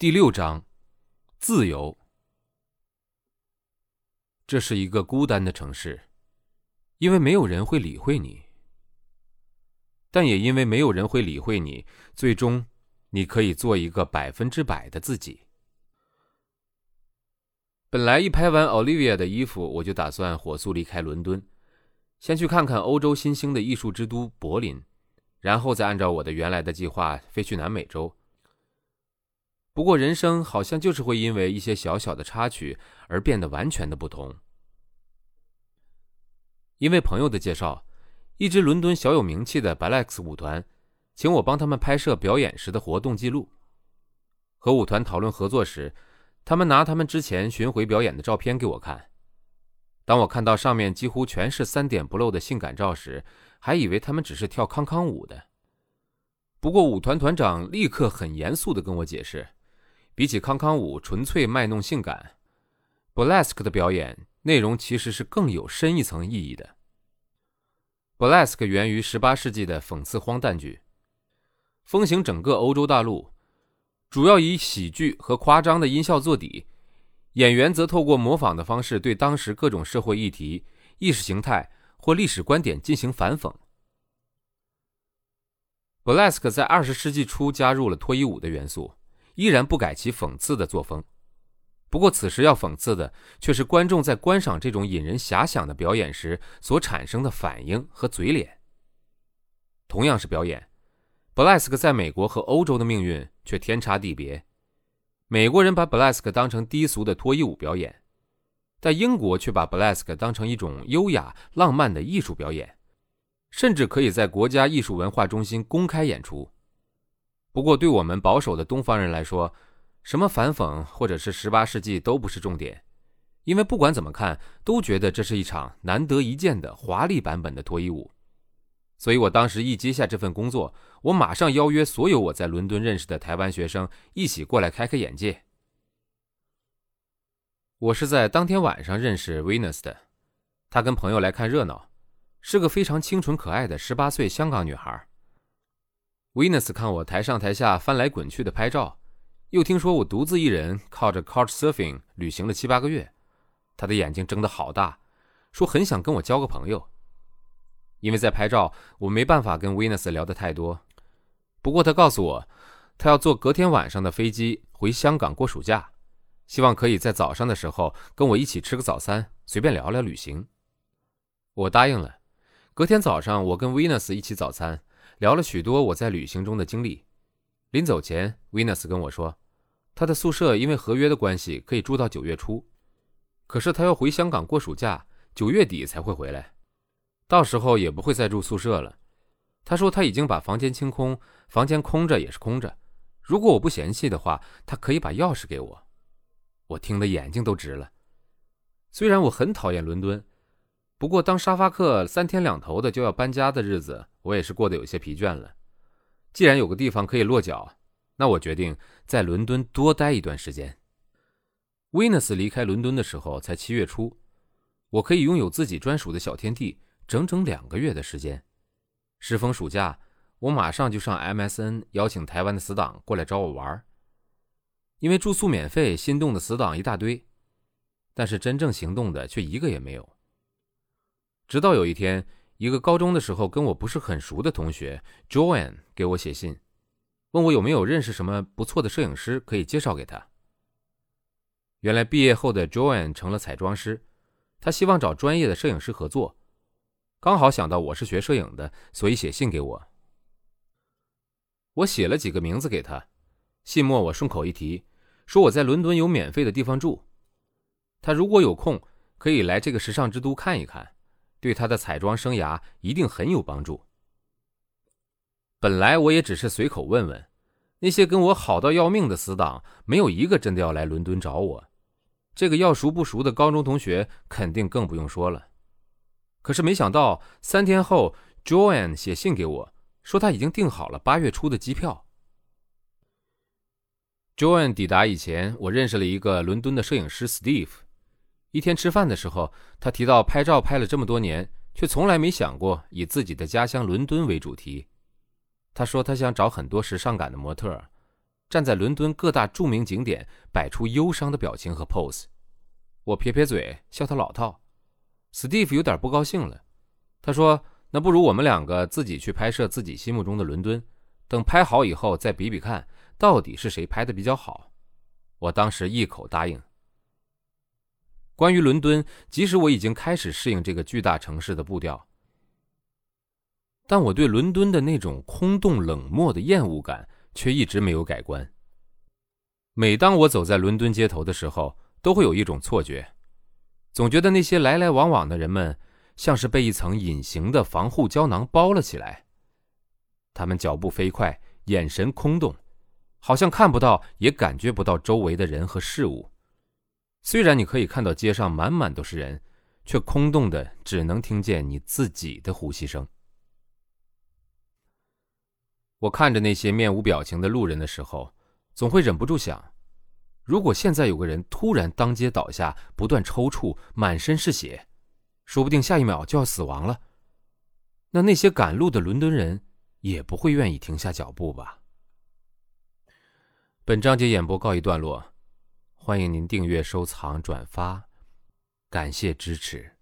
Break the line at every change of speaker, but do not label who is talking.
第六章，自由。这是一个孤单的城市，因为没有人会理会你，但也因为没有人会理会你，最终你可以做一个百分之百的自己。本来一拍完 Olivia 的衣服，我就打算火速离开伦敦，先去看看欧洲新兴的艺术之都柏林，然后再按照我的原来的计划飞去南美洲。不过，人生好像就是会因为一些小小的插曲而变得完全的不同。因为朋友的介绍，一支伦敦小有名气的 Balex 舞团，请我帮他们拍摄表演时的活动记录。和舞团讨论合作时，他们拿他们之前巡回表演的照片给我看。当我看到上面几乎全是三点不漏的性感照时，还以为他们只是跳康康舞的。不过，舞团团长立刻很严肃地跟我解释。比起康康舞纯粹卖弄性感，Burlesque 的表演内容其实是更有深一层意义的。Burlesque 源于18世纪的讽刺荒诞剧，风行整个欧洲大陆，主要以喜剧和夸张的音效做底，演员则透过模仿的方式对当时各种社会议题、意识形态或历史观点进行反讽。Burlesque 在20世纪初加入了脱衣舞的元素。依然不改其讽刺的作风，不过此时要讽刺的却是观众在观赏这种引人遐想的表演时所产生的反应和嘴脸。同样是表演，布莱斯克在美国和欧洲的命运却天差地别。美国人把布莱斯克当成低俗的脱衣舞表演，但英国却把布莱斯克当成一种优雅浪漫的艺术表演，甚至可以在国家艺术文化中心公开演出。不过，对我们保守的东方人来说，什么反讽或者是十八世纪都不是重点，因为不管怎么看，都觉得这是一场难得一见的华丽版本的脱衣舞。所以我当时一接下这份工作，我马上邀约所有我在伦敦认识的台湾学生一起过来开开眼界。我是在当天晚上认识 Venus 的，她跟朋友来看热闹，是个非常清纯可爱的十八岁香港女孩。Venus 看我台上台下翻来滚去的拍照，又听说我独自一人靠着 Couchsurfing 旅行了七八个月，他的眼睛睁得好大，说很想跟我交个朋友。因为在拍照，我没办法跟 Venus 聊得太多。不过他告诉我，他要坐隔天晚上的飞机回香港过暑假，希望可以在早上的时候跟我一起吃个早餐，随便聊聊旅行。我答应了。隔天早上，我跟 Venus 一起早餐。聊了许多我在旅行中的经历。临走前，Venus 跟我说，他的宿舍因为合约的关系可以住到九月初，可是他要回香港过暑假，九月底才会回来，到时候也不会再住宿舍了。他说他已经把房间清空，房间空着也是空着。如果我不嫌弃的话，他可以把钥匙给我。我听得眼睛都直了。虽然我很讨厌伦敦。不过，当沙发客三天两头的就要搬家的日子，我也是过得有些疲倦了。既然有个地方可以落脚，那我决定在伦敦多待一段时间。维纳斯离开伦敦的时候才七月初，我可以拥有自己专属的小天地整整两个月的时间。适逢暑假，我马上就上 MSN 邀请台湾的死党过来找我玩因为住宿免费，心动的死党一大堆，但是真正行动的却一个也没有。直到有一天，一个高中的时候跟我不是很熟的同学 Joanne 给我写信，问我有没有认识什么不错的摄影师可以介绍给他。原来毕业后的 Joanne 成了彩妆师，他希望找专业的摄影师合作，刚好想到我是学摄影的，所以写信给我。我写了几个名字给他，信末我顺口一提，说我在伦敦有免费的地方住，他如果有空可以来这个时尚之都看一看。对他的彩妆生涯一定很有帮助。本来我也只是随口问问，那些跟我好到要命的死党，没有一个真的要来伦敦找我。这个要熟不熟的高中同学，肯定更不用说了。可是没想到，三天后，Joanne 写信给我，说他已经订好了八月初的机票。Joanne 抵达以前，我认识了一个伦敦的摄影师 Steve。一天吃饭的时候，他提到拍照拍了这么多年，却从来没想过以自己的家乡伦敦为主题。他说他想找很多时尚感的模特，站在伦敦各大著名景点，摆出忧伤的表情和 pose。我撇撇嘴，笑他老套。Steve 有点不高兴了，他说：“那不如我们两个自己去拍摄自己心目中的伦敦，等拍好以后再比比看，到底是谁拍的比较好。”我当时一口答应。关于伦敦，即使我已经开始适应这个巨大城市的步调，但我对伦敦的那种空洞冷漠的厌恶感却一直没有改观。每当我走在伦敦街头的时候，都会有一种错觉。总觉得那些来来往往的人们，像是被一层隐形的防护胶囊包了起来。他们脚步飞快，眼神空洞，好像看不到也感觉不到周围的人和事物。虽然你可以看到街上满满都是人，却空洞的只能听见你自己的呼吸声。我看着那些面无表情的路人的时候，总会忍不住想。如果现在有个人突然当街倒下，不断抽搐，满身是血，说不定下一秒就要死亡了。那那些赶路的伦敦人也不会愿意停下脚步吧？本章节演播告一段落，欢迎您订阅、收藏、转发，感谢支持。